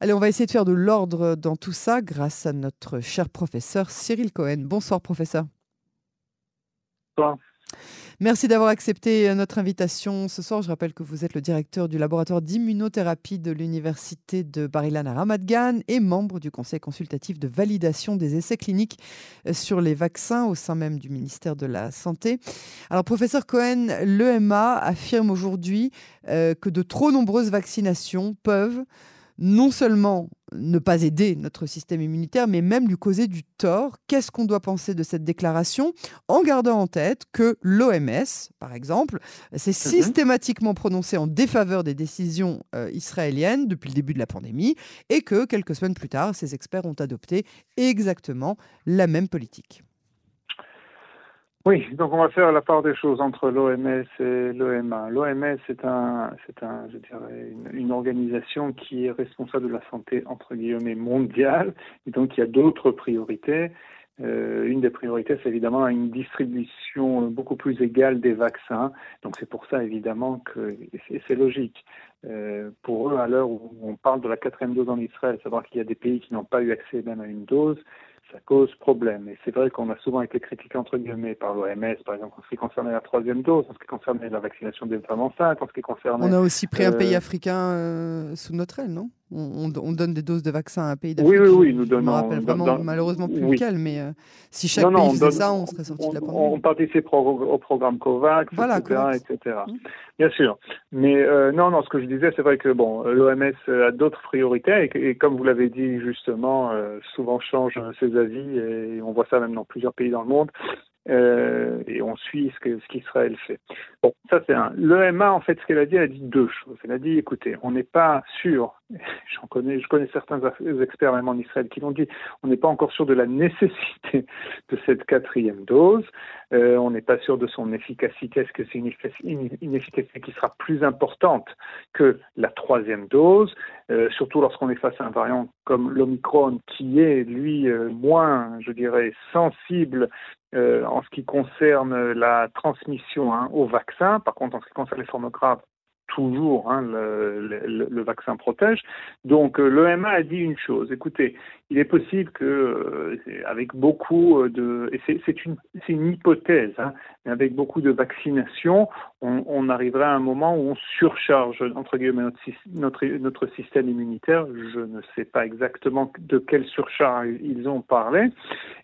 Allez, on va essayer de faire de l'ordre dans tout ça grâce à notre cher professeur Cyril Cohen. Bonsoir, professeur. Bonsoir. Merci d'avoir accepté euh, notre invitation ce soir. Je rappelle que vous êtes le directeur du laboratoire d'immunothérapie de l'université de Bar-Ilan à Ramat Gan et membre du conseil consultatif de validation des essais cliniques euh, sur les vaccins au sein même du ministère de la Santé. Alors, professeur Cohen, l'EMA affirme aujourd'hui euh, que de trop nombreuses vaccinations peuvent non seulement ne pas aider notre système immunitaire, mais même lui causer du tort. Qu'est-ce qu'on doit penser de cette déclaration en gardant en tête que l'OMS, par exemple, s'est mhm. systématiquement prononcé en défaveur des décisions euh, israéliennes depuis le début de la pandémie et que quelques semaines plus tard, ces experts ont adopté exactement la même politique oui, donc on va faire la part des choses entre l'OMS et l'OMA. L'OMS c'est un, c'est un, je dirais, une, organisation qui est responsable de la santé entre guillemets mondiale, donc il y a d'autres priorités. Euh, une des priorités, c'est évidemment une distribution beaucoup plus égale des vaccins. Donc c'est pour ça évidemment que c'est logique. Euh, pour eux, à l'heure où on parle de la quatrième dose en Israël, savoir qu'il y a des pays qui n'ont pas eu accès même à une dose, ça cause problème. Et c'est vrai qu'on a souvent été critiqué entre guillemets par l'OMS, par exemple, en ce qui concernait la troisième dose, en ce qui concernait la vaccination des femmes enceintes, en ce qui concernait. On a aussi pris un pays euh, africain euh, sous notre aile, non? On, donne des doses de vaccins à un pays d'Afrique. Oui, oui, oui, nous donnons. Je me rappelle vraiment, malheureusement plus lequel, mais euh, si chaque pays faisait ça, on serait sorti de la pandémie. On participe au, programme COVAX, etc., etc. Mmh. Bien sûr. Mais non, non, ce que je disais, c'est vrai que bon, l'OMS a d'autres priorités et, et, comme vous l'avez dit justement, souvent change ses et on voit ça même dans plusieurs pays dans le monde. Euh, et on suit ce ce qu'Israël fait. Bon, ça c'est un. L'EMA, en fait, ce qu'elle a dit, elle a dit deux choses. Elle a dit, écoutez, on n'est pas sûr. Je connais certains experts même en Israël qui l'ont dit. On n'est pas encore sûr de la nécessité de cette quatrième dose. Euh, on n'est pas sûr de son efficacité. Est-ce que c'est une, efficacité qui sera plus importante que la troisième dose, euh, surtout lorsqu'on est face à un variant comme l'Omicron, qui est lui euh, moins, je dirais, sensible en ce qui concerne la transmission hein, au vaccin. Par contre, en ce qui concerne les formes graves, toujours hein, le, vaccin protège. Donc euh, l'EMA a dit une chose. Écoutez, il est possible que, euh, avec beaucoup de, et c'est une, hypothèse, hein, mais avec beaucoup de vaccination, on, on, arriverait à un moment où on surcharge entre guillemets notre, système immunitaire. Je ne sais pas exactement de quelle surcharge ils ont parlé.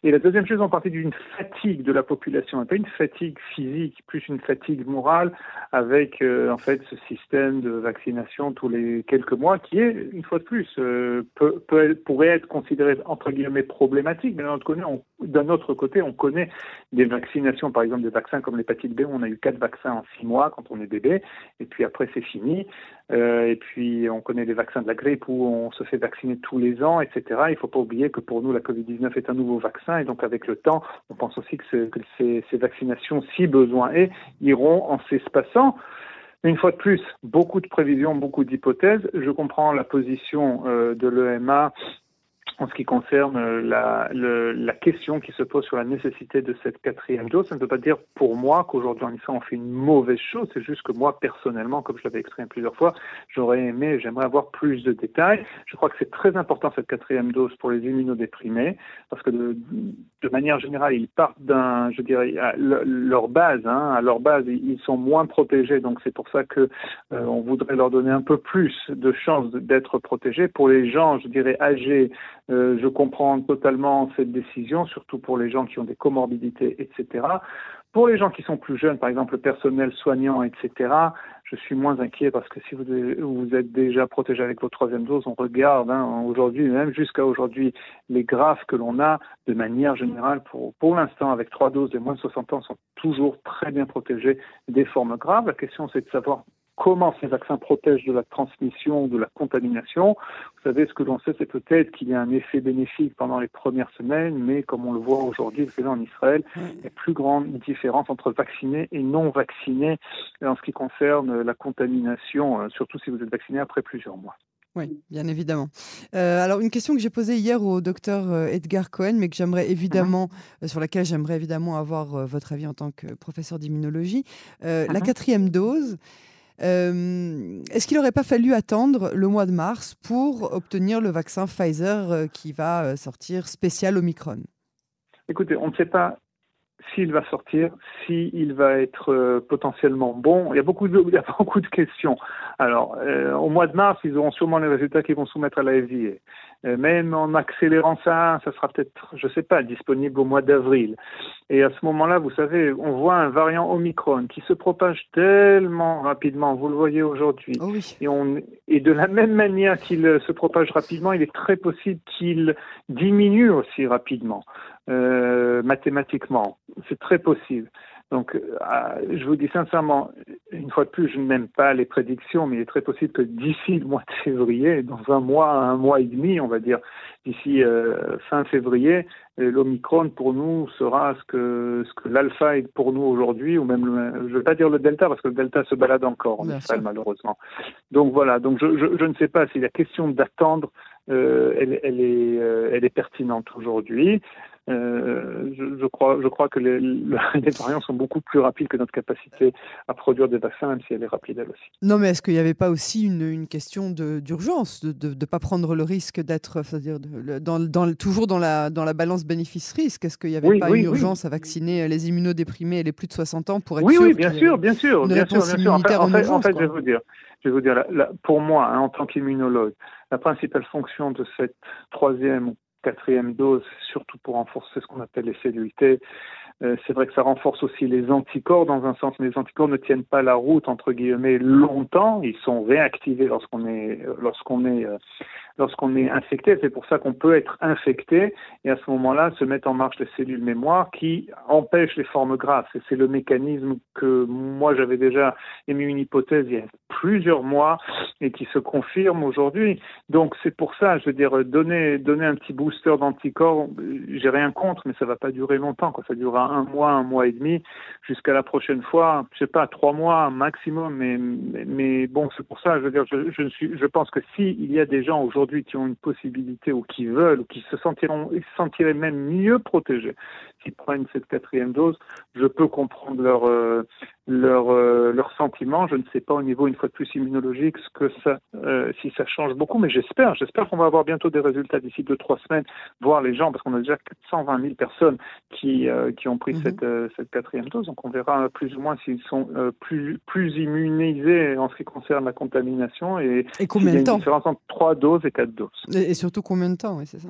Et la deuxième chose, on partait d'une fatigue de la population, pas une fatigue physique, plus une fatigue morale, avec euh, en fait ce système de vaccination tous les quelques mois, qui est une fois de plus euh, pourrait être considéré entre guillemets problématique, mais d'un autre côté, on, connaît des vaccinations, par exemple des vaccins comme l'hépatite B, où on a eu quatre vaccins en six mois quand on est bébé, et puis après c'est fini. Euh, et puis on connaît les vaccins de la grippe où on se fait vacciner tous les ans, etc. Il ne faut pas oublier que pour nous la Covid-19 est un nouveau vaccin, et donc avec le temps, on pense aussi que, ces, vaccinations, si besoin est, iront en s'espaçant. Une fois de plus, beaucoup de prévisions, beaucoup d'hypothèses. Je comprends la position euh, de l'EMA en ce qui concerne euh, la, la, question qui se pose sur la nécessité de cette quatrième dose, ça ne veut pas dire pour moi qu'aujourd'hui en Israël on fait une mauvaise chose, c'est juste que moi personnellement, comme je l'avais exprimé plusieurs fois, j'aurais aimé, j'aimerais avoir plus de détails. Je crois que c'est très important cette quatrième dose pour les immunodéprimés, parce que de, de manière générale, ils partent d'un, je dirais, à leur base, hein, à leur base, ils sont moins protégés, donc c'est pour ça que euh, on voudrait leur donner un peu plus de chances d'être protégés. Pour les gens, je dirais, âgés, euh, je comprends totalement cette décision, surtout pour les gens qui ont des comorbidités, etc. Pour les gens qui sont plus jeunes, par exemple le personnel soignant, etc., je suis moins inquiet parce que si vous, vous êtes déjà protégé avec votre troisième dose, on regarde hein, aujourd'hui, même jusqu'à aujourd'hui, les graphes que l'on a de manière générale, pour, l'instant, avec trois doses de moins de 60 ans, sont toujours très bien protégés des formes graves. La question, c'est de savoir comment ces vaccins protègent de la transmission, de la contamination. Vous savez, ce que l'on sait, c'est peut-être qu'il y a un effet bénéfique pendant les premières semaines, mais comme on le voit aujourd'hui, en Israël, il y a plus grande différence entre vaccinés et non vaccinés en ce qui concerne la contamination, euh, surtout si vous êtes vacciné après plusieurs mois. Oui, bien évidemment. Euh, alors, une question que j'ai posée hier au docteur euh, Edgar Cohen, mais que j'aimerais évidemment, sur laquelle j'aimerais évidemment avoir votre avis en tant que professeur d'immunologie. La uh-huh. quatrième dose, Est-ce qu'il n'aurait pas fallu attendre le mois de mars pour obtenir le vaccin Pfizer qui va sortir spécial Omicron? Écoutez, on ne sait pas s'il va sortir, s'il va être euh, potentiellement bon. Il y a beaucoup de questions. Alors, euh, au mois de mars, ils auront sûrement les résultats qu'ils vont soumettre à la FDA. Euh, même en accélérant ça, ça sera peut-être, je ne sais pas, disponible au mois d'avril. Et à ce moment-là, vous savez, on voit un variant Omicron qui se propage tellement rapidement. Vous le voyez aujourd'hui. Oh et, on, et de la même manière qu'il se propage rapidement, il est très possible qu'il diminue aussi rapidement. Euh, mathématiquement. C'est très possible. Donc, euh, je vous dis sincèrement, une fois de plus, je n'aime pas les prédictions, mais il est très possible que d'ici le mois de février, dans un mois, un mois et demi, on va dire, d'ici euh, fin février, l'Omicron pour nous sera ce que, ce que l'alpha est pour nous aujourd'hui, ou même, je ne veux pas dire le delta, parce que le delta se balade encore en Israël, malheureusement. Donc voilà, donc je, je, je ne sais pas si la question d'attendre, elle, elle, est, elle est pertinente aujourd'hui. Euh, je, crois, je crois que les, les, variants sont beaucoup plus rapides que notre capacité à produire des vaccins, même si elle est rapide elle aussi. Non, mais est-ce qu'il n'y avait pas aussi une, une question d'urgence, de ne pas prendre le risque d'être, c'est-à-dire dans, dans, toujours dans la, dans la balance bénéfice-risque? Est-ce qu'il n'y avait pas une urgence à vacciner les immunodéprimés et les plus de 60 ans pour être oui, sûr Oui, bien sûr, bien sûr. Bien sûr, bien sûr. En fait, en fait, je vais vous dire, je vais vous dire pour moi, hein, en tant qu'immunologue, la principale fonction de cette troisième quatrième dose, surtout pour renforcer ce qu'on appelle les cellules. Euh, c'est vrai que ça renforce aussi les anticorps dans un sens, mais les anticorps ne tiennent pas la route entre guillemets longtemps. Ils sont réactivés lorsqu'on est lorsqu'on est euh, lorsqu'on est infecté. C'est pour ça qu'on peut être infecté et à ce moment-là se mettent en marche les cellules mémoire qui empêchent les formes grasses. Et c'est le mécanisme que moi j'avais déjà émis une hypothèse il y a plusieurs mois et qui se confirme aujourd'hui. Donc c'est pour ça, je veux dire, donner donner un petit booster d'anticorps, j'ai rien contre, mais ça va pas durer longtemps. Ça durera un mois, un mois et demi, jusqu'à la prochaine fois. Je sais pas, trois mois maximum. Mais bon, c'est pour ça, je veux dire, je, je pense que si il y a des gens aujourd'hui qui ont une possibilité ou qui veulent ou qui se sentiront, se sentiraient même mieux protégés s'ils prennent cette quatrième dose, je peux comprendre leur, euh, leur, euh, leur sentiment. Je ne sais pas au niveau, une fois de plus, immunologique, ce que ça, euh, si ça change beaucoup, mais j'espère, j'espère qu'on va avoir bientôt des résultats d'ici deux, trois semaines, voir les gens, parce qu'on a déjà 420 000 personnes qui, qui ont pris mhm. cette, cette quatrième dose, donc on verra plus ou moins s'ils sont plus, plus immunisés en ce qui concerne la contamination et, et combien de temps une différence entre trois doses et quatre doses. Et, surtout combien de temps, oui, c'est ça.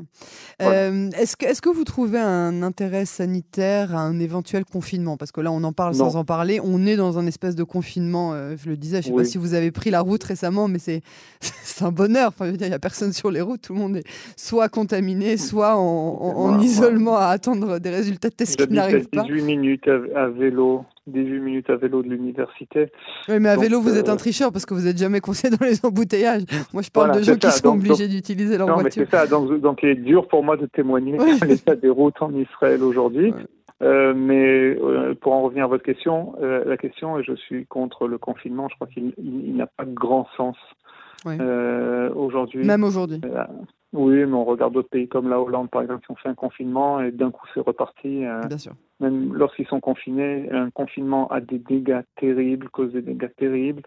est-ce, que, est-ce que vous trouvez un intérêt sanitaire à un éventuel confinement? Parce que là, on en parle sans en parler. On est dans un espèce de confinement, euh, je le disais, je ne sais pas si vous avez pris la route récemment, mais c'est, un bonheur. Enfin, il n'y a personne sur les routes. Tout le monde est soit contaminé, soit en, isolement à attendre des résultats de tests qui n'arrivent pas. 18 minutes à vélo 18 minutes à vélo de l'université. Oui, mais à vélo, vous êtes un euh, tricheur parce que vous n'êtes jamais coincé dans les embouteillages. Moi, je parle de gens qui sont obligés d'utiliser leur non, voiture. Mais c'est ça, donc, donc il est dur pour moi de témoigner de l'état des routes en Israël aujourd'hui. Euh, mais euh, pour en revenir à votre question, la question, et je suis contre le confinement, je crois qu'il n'a pas de grand sens aujourd'hui. Même aujourd'hui. Oui, mais on regarde d'autres pays comme la Hollande, par exemple, qui ont fait un confinement et d'un coup c'est reparti. Euh, Bien sûr. Même lorsqu'ils sont confinés, un confinement a des dégâts terribles, cause des dégâts terribles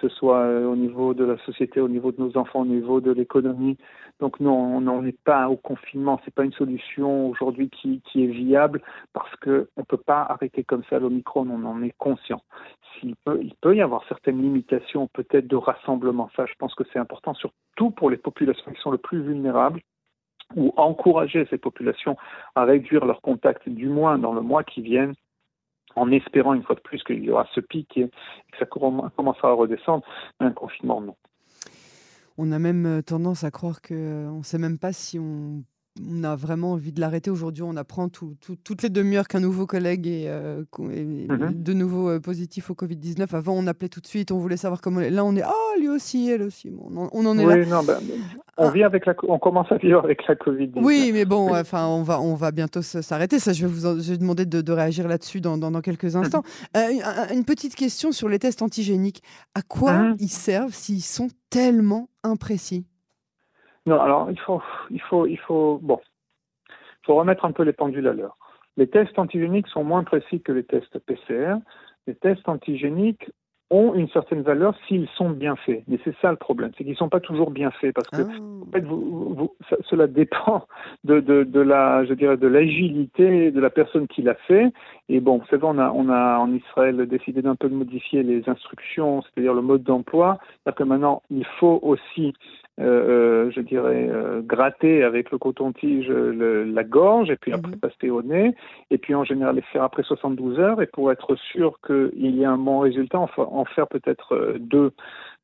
que ce soit euh, au niveau de la société, au niveau de nos enfants, au niveau de l'économie. Donc non, on n'en est pas au confinement. C'est pas une solution aujourd'hui qui, est viable parce que on peut pas arrêter comme ça l'omicron. On en est conscient. Il peut y avoir certaines limitations, peut-être de rassemblement. Ça, je pense que c'est important, surtout pour les populations qui sont le plus vulnérables ou encourager ces populations à réduire leurs contacts, du moins dans le mois qui vient, en espérant une fois de plus qu'il y aura ce pic et que ça commencera à redescendre, un confinement, non. On a même euh, tendance à croire qu'on euh, ne sait même pas si on on a vraiment envie de l'arrêter. Aujourd'hui, on apprend toutes les demi-heures qu'un nouveau collègue est, euh, mhm. de nouveau euh, positif au Covid-19. Avant, on appelait tout de suite, on voulait savoir comment. Là, on est ah lui aussi, elle aussi. on, en est là. Non, ben, on vit avec la, on commence à vivre avec la Covid-19. Oui, mais bon, enfin, on va, on va bientôt s'arrêter. Ça, je vais vous je vais demander de, réagir là-dessus dans, quelques mhm. instants. Euh, une petite question sur les tests antigéniques. À quoi mhm. ils servent s'ils sont tellement imprécis? Non, alors il faut, il faut, il faut, bon, faut remettre un peu les pendules à l'heure. Les tests antigéniques sont moins précis que les tests PCR. Les tests antigéniques ont une certaine valeur s'ils sont bien faits. Mais c'est ça le problème, c'est qu'ils ne sont pas toujours bien faits parce que ah. en fait, vous, cela dépend de, de, de, la, je dirais, de l'agilité de la personne qui l'a fait. Et bon, vous savez, on a, on a en Israël décidé d'un peu de modifier les instructions, c'est-à-dire le mode d'emploi. C'est-à-dire que maintenant, il faut aussi euh, euh, je dirais, euh, gratter avec le coton-tige la gorge et puis après mhm. passer au nez. Et puis en général les faire après 72 heures. Et pour être sûr qu'il y ait un bon résultat, en faire peut-être deux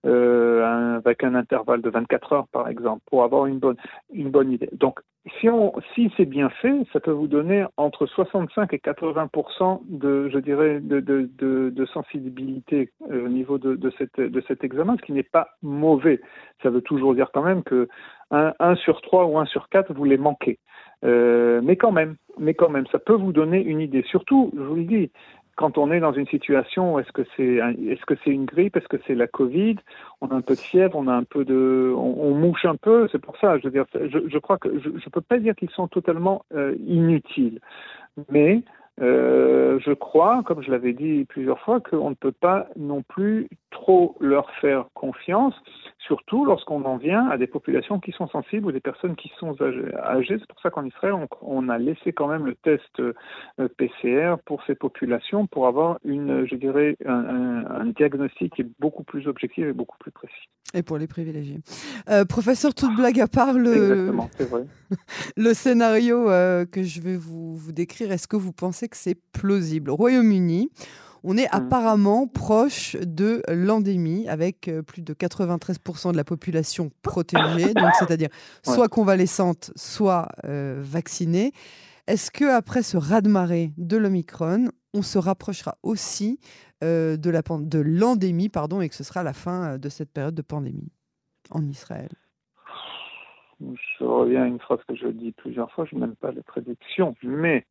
euh, avec un intervalle de 24 heures par exemple, pour avoir une bonne, une bonne idée. Donc, si, si c'est bien fait, ça peut vous donner entre 65 et 80 de, je dirais, de, de, de, sensibilité euh, au niveau de, de, cette, de cet examen, ce qui n'est pas mauvais. Ça veut toujours dire quand même que 1, sur 3 ou 1 sur 4, vous les manquez. Euh, mais quand même, mais quand même, ça peut vous donner une idée. Surtout, je vous le dis, quand on est dans une situation, est-ce que c'est est-ce que c'est une grippe, est-ce que c'est la Covid, on a un peu de fièvre, on a un peu de, on, mouche un peu, c'est pour ça. Je veux dire, je, je crois que je, ne peux pas dire qu'ils sont totalement euh, inutiles, mais euh, je crois, comme je l'avais dit plusieurs fois, qu'on ne peut pas non plus trop leur faire confiance, surtout lorsqu'on en vient à des populations qui sont sensibles ou des personnes qui sont âgées. C'est pour ça qu'en Israël, on, a laissé quand même le test euh, PCR pour ces populations pour avoir une, je dirais, un, diagnostic qui est beaucoup plus objectif et beaucoup plus précis. Et pour les privilégiés. Euh, professeur, toute blague à part, le, vrai. le scénario que je vais vous, vous décrire, est-ce que vous pensez que c'est plausible? Au Royaume-Uni, on est mmh. apparemment proche de l'endémie, avec euh, plus de 93% de la population protégée, donc c'est-à-dire soit convalescente, soit euh, vaccinée. Est-ce que après ce raz-de-marée de l'Omicron, on se rapprochera aussi euh, de, la, de l'endémie, pardon, et que ce sera la fin de cette période de pandémie en Israël? Je reviens à une phrase que je dis plusieurs fois, je n'aime pas les prédictions, mais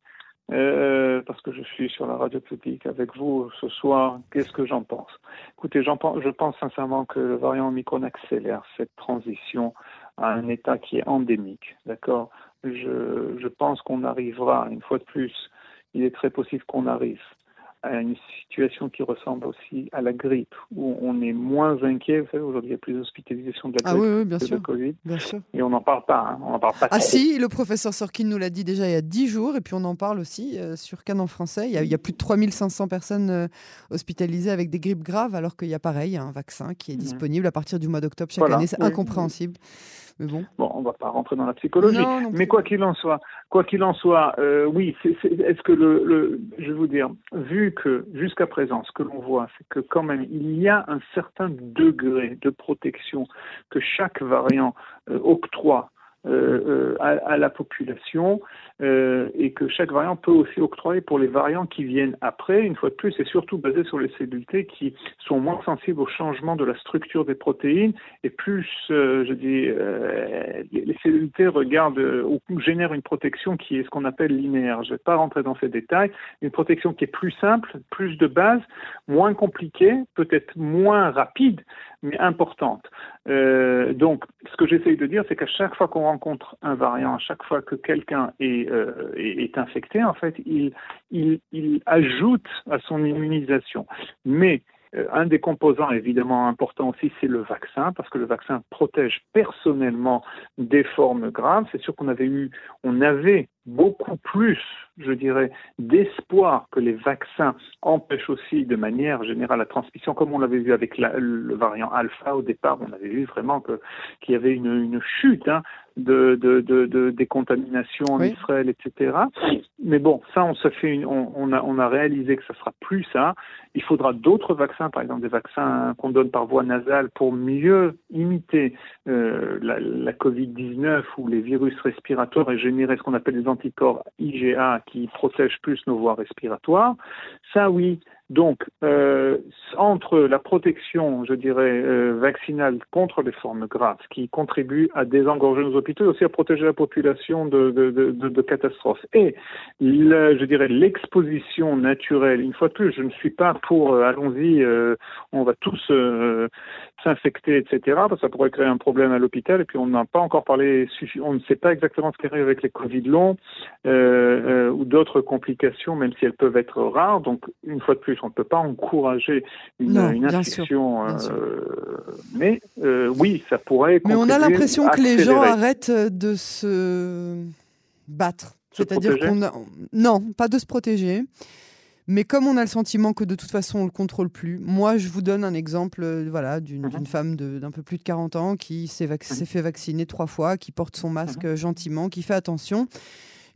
euh, parce que je suis sur la radio publique avec vous ce soir, qu'est-ce que j'en pense? Écoutez, j'en pense, je pense sincèrement que le variant Omicron accélère cette transition à un état qui est endémique, d'accord? Je, je pense qu'on arrivera, une fois de plus, il est très possible qu'on arrive à une situation qui ressemble aussi à la grippe, où on est moins inquiet. Vous savez, aujourd'hui, il y a plus d'hospitalisation de la ah, oui, bien sûr. Covid. Bien sûr. Et on n'en parle pas. Hein. On en parle pas ah si, le professeur Sorkin nous l'a dit déjà il y a 10 jours, et puis on en parle aussi euh, sur Canon français. Il y, a, il y, a, plus de 3500 personnes euh, hospitalisées avec des grippes graves, alors qu'il y a pareil, un vaccin qui est mmh. disponible à partir du mois d'octobre chaque année. C'est incompréhensible bon. Bon, on va pas rentrer dans la psychologie. mais quoi qu'il en soit, quoi qu'il en soit, euh, oui, est-ce que le, le, je vais vous dire, vu que jusqu'à présent, ce que l'on voit, c'est que quand même il y a un certain degré de protection que chaque variant euh, octroie euh, euh, à, la population euh, et que chaque variant peut aussi octroyer pour les variants qui viennent après, une fois de plus, c'est surtout basé sur les cellules T qui sont moins sensibles au changement de la structure des protéines et plus, je dis, les cellules T regardent ou génèrent une protection qui est ce qu'on appelle linéaire. Je ne vais pas rentrer dans ces détails. Une protection qui est plus simple, plus de base, moins compliquée, peut-être moins rapide, mais importante. Euh, donc, ce que j'essaye de dire, c'est qu'à chaque fois qu'on rencontre un variant, à chaque fois que quelqu'un est, euh, infecté, en fait, il, ajoute à son immunisation. Mais euh, un des composants évidemment importants aussi, c'est le vaccin, parce que le vaccin protège personnellement des formes graves. C'est sûr qu'on avait eu, on avait beaucoup plus, je dirais, d'espoir que les vaccins empêchent aussi de manière générale la transmission, comme on l'avait vu avec le variant alpha au départ, on avait vu vraiment qu'il y avait une, une chute hein, de, de, de, de, décontamination en Israël, etc. Mais bon, ça, on se fait une, on, on, a, on a réalisé que ça sera plus ça. Il faudra d'autres vaccins, par exemple des vaccins qu'on donne par voie nasale pour mieux imiter euh, la, la Covid-19 ou les virus respiratoires et générer ce qu'on appelle des anticorps IgA qui protègent plus nos voies respiratoires. Ça, oui, donc, euh, entre la protection, je dirais, euh, vaccinale contre les formes graves, qui contribue à désengorger nos hôpitaux et aussi à protéger la population de, catastrophes, et, je dirais, l'exposition naturelle, une fois de plus, je ne suis pas pour, euh, allons-y, on va tous s'infecter, etc., parce que ça pourrait créer un problème à l'hôpital, et puis on n'a pas encore parlé, on ne sait pas exactement ce qui arrive avec les Covid longs ou d'autres complications, même si elles peuvent être rares. Donc, une fois de plus, On ne peut pas encourager une, infection. mais oui, ça pourrait. Mais on a l'impression que les gens arrêtent de se battre. C'est-à-dire qu'on a... Non, pas de se protéger. Mais comme on a le sentiment que de toute façon on le contrôle plus, moi je vous donne un exemple euh, voilà, d'une mhm. femme d'un peu plus de 40 ans qui s'est mhm. fait vacciner trois fois, qui porte son masque mhm. gentiment, qui fait attention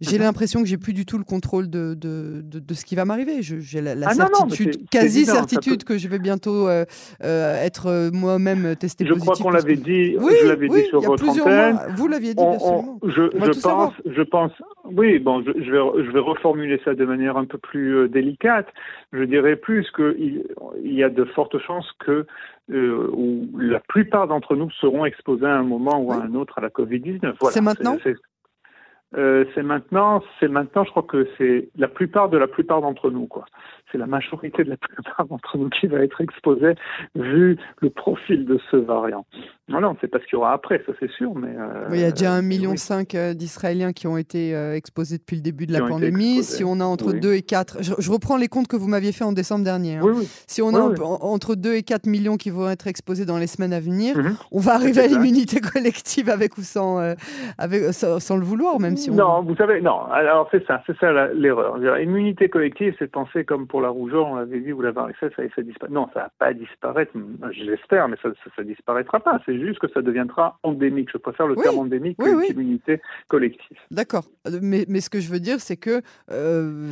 j'ai l'impression que j'ai plus du tout le contrôle de, de, de, ce qui va m'arriver. J'ai la, ah certitude, quasi certitude que je vais bientôt euh, euh, être euh, moi-même testé je positif. Je crois qu'on l'avait dit, oui, je l'avais dit sur votre antenne. Vous l'aviez dit, on, je, je pense, je pense, oui, bon, je, je, vais, je vais reformuler ça de manière un peu plus délicate. Je dirais plus qu'il il y a de fortes chances que où la plupart d'entre nous seront exposés à un moment ou à un autre à la Covid-19. Voilà, c'est maintenant euh, c'est maintenant, c'est maintenant, je crois que c'est la plupart de la plupart d'entre nous, quoi. C'est la majorité de la plupart d'entre nous qui va être exposée vu le profil de ce variant. Non, on ne sait pas ce qu'il y aura après, ça c'est sûr, mais. Euh, il y a déjà un million euh, d'Israéliens qui ont été exposés depuis le début de la pandémie. Si on a entre 2 et 4, je, reprends les comptes que vous m'aviez fait en décembre dernier. Hein. Si on a entre 2 et 4 millions qui vont être exposés dans les semaines à venir, mhm. on va arriver à l'immunité collective avec ou sans, avec, sans, le vouloir, même non, vous savez, non. Alors c'est ça, c'est ça l'erreur. Immunité collective, c'est penser comme pour la rougeur, on l'avait dit, vous l'avez fait, ça, ça disparaître. Non, ça va pas disparaître. J'espère, mais ça, ça, disparaîtra pas. C'est juste que ça deviendra endémique. Je préfère le terme endémique que immunité collective. D'accord. Mais, mais, ce que je veux dire, c'est que euh,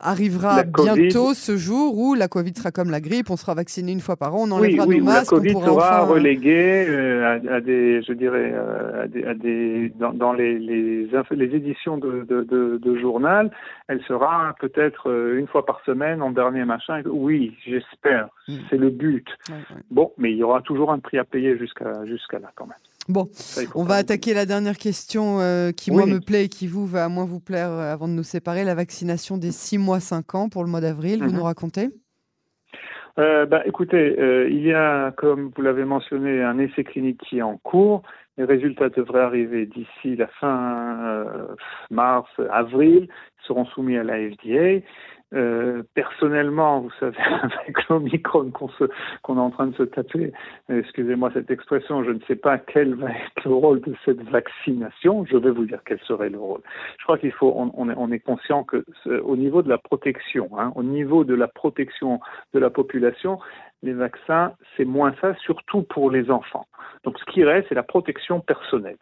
arrivera bientôt ce jour où la Covid sera comme la grippe, on sera vacciné une fois par an, on enlèvera oui, nos masques. La Covid sera reléguée euh, à, des, je dirais, euh, à des, à des dans, dans les, les, les éditions de, de, journal, elle sera peut-être euh, une fois par semaine dernier machin. Oui, j'espère. Mm. C'est le but. Bon, mais il y aura toujours un prix à payer jusqu'à jusqu'à là quand même. Bon, on va attaquer la dernière question euh, qui, moi, me plaît et qui vous va moins vous plaire euh, avant de nous séparer. La vaccination des 6 mois 5 ans pour le mois d'avril. Vous mhm. nous racontez? Bah, écoutez, il y a, comme vous l'avez mentionné, un essai clinique qui est en cours. Les résultats devraient arriver d'ici la fin euh, mars, avril, Ils seront soumis à la FDA. Euh, personnellement, vous savez, avec l'Omicron qu'on est en train de se taper, excusez-moi cette expression, je ne sais pas quel va être le rôle de cette vaccination. Je vais vous dire quel serait le rôle. Je crois qu'il faut, on, est, on, est, conscient que au niveau de la protection, hein, au niveau de la protection de la population, les vaccins, c'est moins ça, surtout pour les enfants. Donc ce qui reste, c'est la protection personnelle.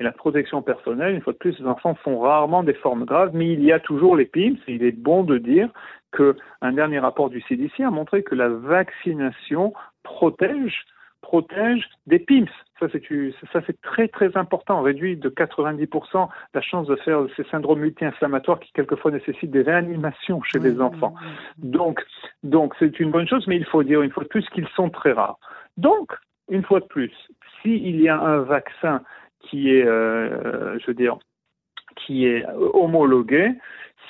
Et la protection personnelle, une fois de plus, les enfants font rarement des formes graves, mais il y a toujours les PIMS. Et il est bon de dire qu'un dernier rapport du CDC a montré que la vaccination protège protège des PIMS. Ça, c'est très, très important. On réduit de 90% la chance de faire ces syndromes multi-inflammatoires qui, quelquefois, nécessitent des réanimations chez les enfants. Donc, donc, c'est une bonne chose, mais il faut dire une fois de plus qu'ils sont très rares. Donc, une fois de plus, s'il y a un vaccin qui est, euh, je veux dire, qui est homologué,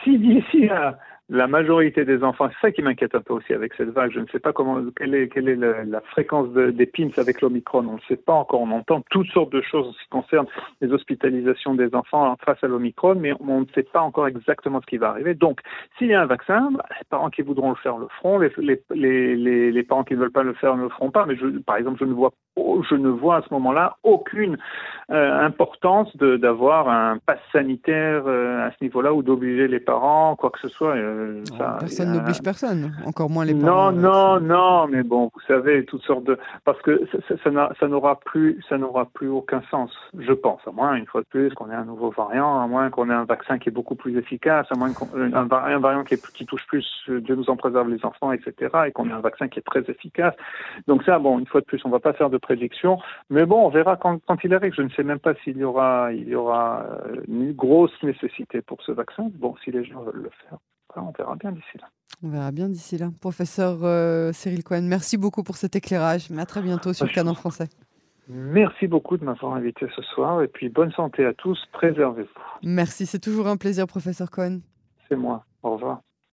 si d'ici à la majorité des enfants, c'est ça qui m'inquiète un peu aussi avec cette vague. Je ne sais pas quelle est, la, fréquence des PIMS avec l'Omicron. On ne sait pas encore. On entend toutes sortes de choses en ce qui concerne les hospitalisations des enfants face à l'Omicron, mais on ne sait pas encore exactement ce qui va arriver. Donc, s'il y a un vaccin, bah, les parents qui voudront le faire le feront. Les, parents qui ne veulent pas le faire ne le feront pas. Mais par exemple, je ne vois, je ne vois à ce moment-là aucune euh, importance d'avoir un pass sanitaire euh, à ce niveau-là ou d'obliger les parents, quoi que ce soit. Euh, personne n'oblige personne, encore moins les parents. Non, non, non, mais bon, vous savez, toutes sortes de, parce que ça, n'aura plus, ça n'aura plus aucun sens, je pense, à moins une fois de plus qu'on ait un nouveau variant, à moins qu'on ait un vaccin qui est beaucoup plus efficace, à moins qu'un un, variant qui, qui touche plus, Dieu nous en préserve les enfants, etc., et qu'on ait un vaccin qui est très efficace. Donc ça, bon, une fois de plus, on va pas faire de prédiction, mais bon, on verra quand, quand il arrive. Je ne sais même pas s'il y aura, il y aura euh, une grosse nécessité pour ce vaccin. Bon, si les gens veulent le faire on verra bien d'ici là. On verra bien d'ici là. Professeur euh, Cyril Cohen, merci beaucoup pour cet éclairage. Mais à très bientôt sur Canon Français. Merci beaucoup de m'avoir invité ce soir et puis bonne santé à tous. Préservez-vous. Merci, c'est toujours un plaisir, professeur Cohen. C'est moi. Au revoir.